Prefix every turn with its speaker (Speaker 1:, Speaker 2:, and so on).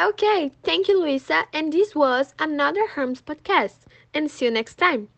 Speaker 1: Okay, thank you, Luisa. And this was another Herms podcast. And see you next time.